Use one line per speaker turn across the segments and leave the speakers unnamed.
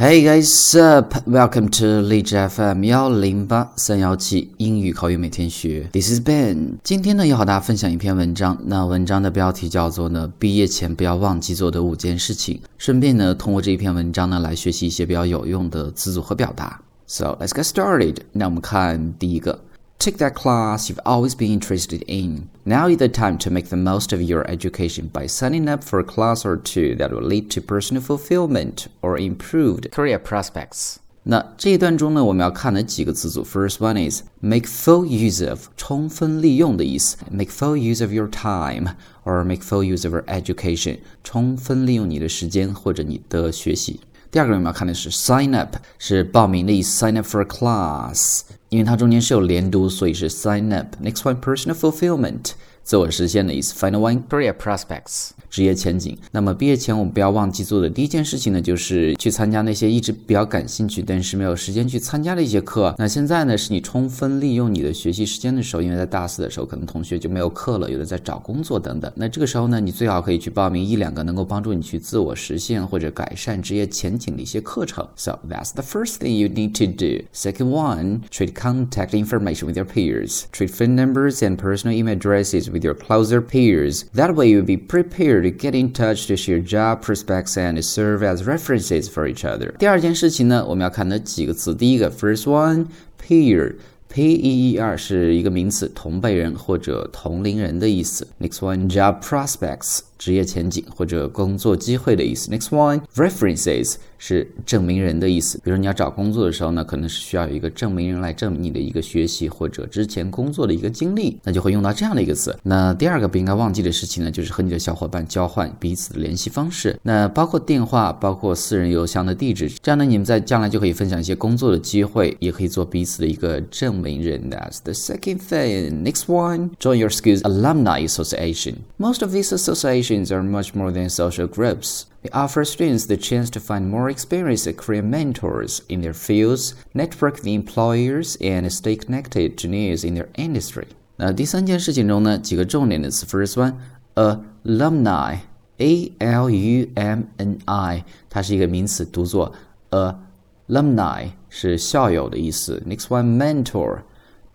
Hey guys, up! Welcome to 荔枝 FM 幺零八三幺七英语口语每天学。This is Ben。今天呢，要和大家分享一篇文章。那文章的标题叫做呢，毕业前不要忘记做的五件事情。顺便呢，通过这一篇文章呢，来学习一些比较有用的词组和表达。So let's get started。那我们看第一个。Take that class you've always been interested in. Now is the time to make the most of your education by signing up for a class or two that will lead to personal fulfillment or improved career prospects. 那这一段中呢，我们要看的几个词组，First one is make full use of，充分利用的意思，make full use of your time or make full use of your education，充分利用你的时间或者你的学习。第二个我们要看的是 sign up，是报名的意思，sign up for a class。 因为它中间是有连读，所以是 sign up。Next one, personal fulfillment， 自我实现的意思。Final one, career prospects。职业前景。那么毕业前我们不要忘记做的第一件事情呢，就是去参加那些一直比较感兴趣，但是没有时间去参加的一些课。那现在呢，是你充分利用你的学习时间的时候，因为在大四的时候，可能同学就没有课了，有的在找工作等等。那这个时候呢，你最好可以去报名一两个能够帮助你去自我实现或者改善职业前景的一些课程。So that's the first thing you need to do. Second one, trade contact information with your peers. Trade phone numbers and personal email addresses with your closer peers. That way you'll be prepared to get in touch to share job prospects and serve as references for each other。第二件事情呢，我们要看的几个词。第一个，first one，peer。P E E R 是一个名词，同辈人或者同龄人的意思。Next one, job prospects，职业前景或者工作机会的意思。Next one, references 是证明人的意思。比如你要找工作的时候呢，可能是需要有一个证明人来证明你的一个学习或者之前工作的一个经历，那就会用到这样的一个词。那第二个不应该忘记的事情呢，就是和你的小伙伴交换彼此的联系方式。那包括电话，包括私人邮箱的地址，这样呢，你们在将来就可以分享一些工作的机会，也可以做彼此的一个证明人。That's the second thing. Next one, join your school's alumni association. Most of these associations are much more than social groups. They offer students the chance to find more experienced career mentors in their fields, network with employers, and stay connected to news in their industry. 那第三件事情中呢，几个重点的词。First one, alumni, a l u m n i，它是一个名词，读作 alumni。是校友的意思。Next one mentor。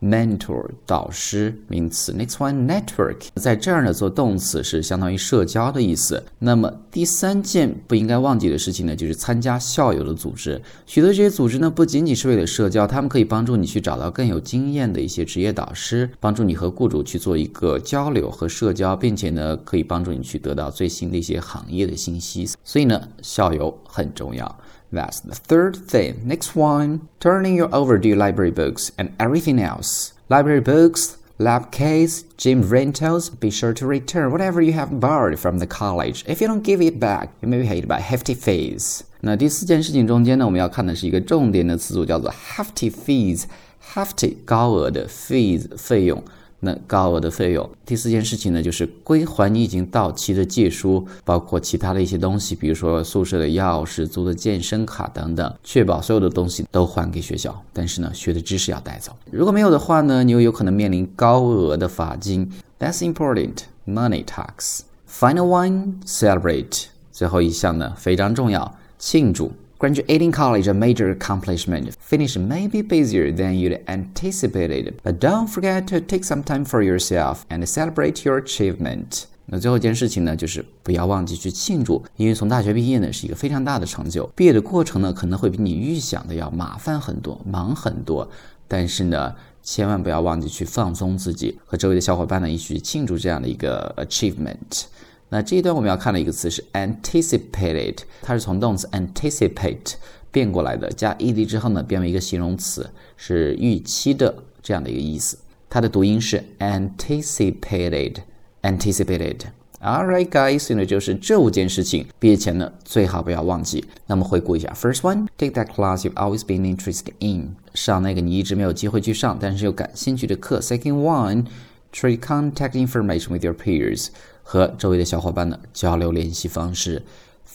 Mentor 导师名词，next one network 在这儿呢做动词是相当于社交的意思。那么第三件不应该忘记的事情呢，就是参加校友的组织。许多这些组织呢不仅仅是为了社交，他们可以帮助你去找到更有经验的一些职业导师，帮助你和雇主去做一个交流和社交，并且呢可以帮助你去得到最新的一些行业的信息。所以呢，校友很重要。That's the third thing. Next one, turning your overdue library books and everything else. Library books, lab case, gym rentals, be sure to return whatever you have borrowed from the college. If you don't give it back, you may be paid by hefty fees. 那第四件事情中间呢，我们要看的是一个重点的词组，叫做 hefty fees。hefty 高额的 fees 费用。 那高额的费用。第四件事情呢，就是归还你已经到期的借书，包括其他的一些东西，比如说宿舍的钥匙、租的健身卡等等，确保所有的东西都还给学校。但是呢，学的知识要带走。如果没有的话呢，你又有可能面临高额的罚金。That's important money tax. Final one, celebrate. 最后一项呢，非常重要，庆祝。Graduating college a major accomplishment. Finish may be busier than you'd anticipated, but don't forget to take some time for yourself and celebrate your achievement. 那最后一件事情呢，就是不要忘记去庆祝，因为从大学毕业呢是一个非常大的成就。毕业的过程呢，可能会比你预想的要麻烦很多，忙很多。但是呢，千万不要忘记去放松自己，和周围的小伙伴呢一起庆祝这样的一个 achievement。那这一段我们要看的一个词是 anticipated，它是从动词 anticipate 变过来的，加 ed 之后呢变为一个形容词，是预期的这样的一个意思。它的读音是 anticipated，anticipated。All right, guys，现在就是这五件事情，毕业前呢最好不要忘记。那么回顾一下，First one, take that class you've always been interested in，上那个你一直没有机会去上，但是又感兴趣的课。Second one, trade contact information with your peers。和周围的小伙伴呢交流联系方式。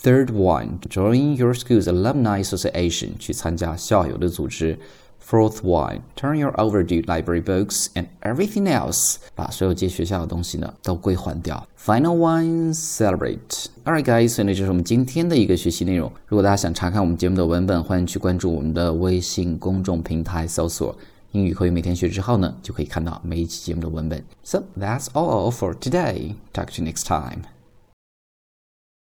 Third one, join your school's alumni association，去参加校友的组织。 Fourth one, turn your overdue library books and everything else，把所有借学校的东西呢都归还掉。Final one, celebrate. Alright, guys，所以呢就是我们今天的一个学习内容。如果大家想查看我们节目的文本，欢迎去关注我们的微信公众平台，搜索“ 英语口语每天学”之后呢，就可以看到每一期节目的文本。So that's all for today. Talk to you next time.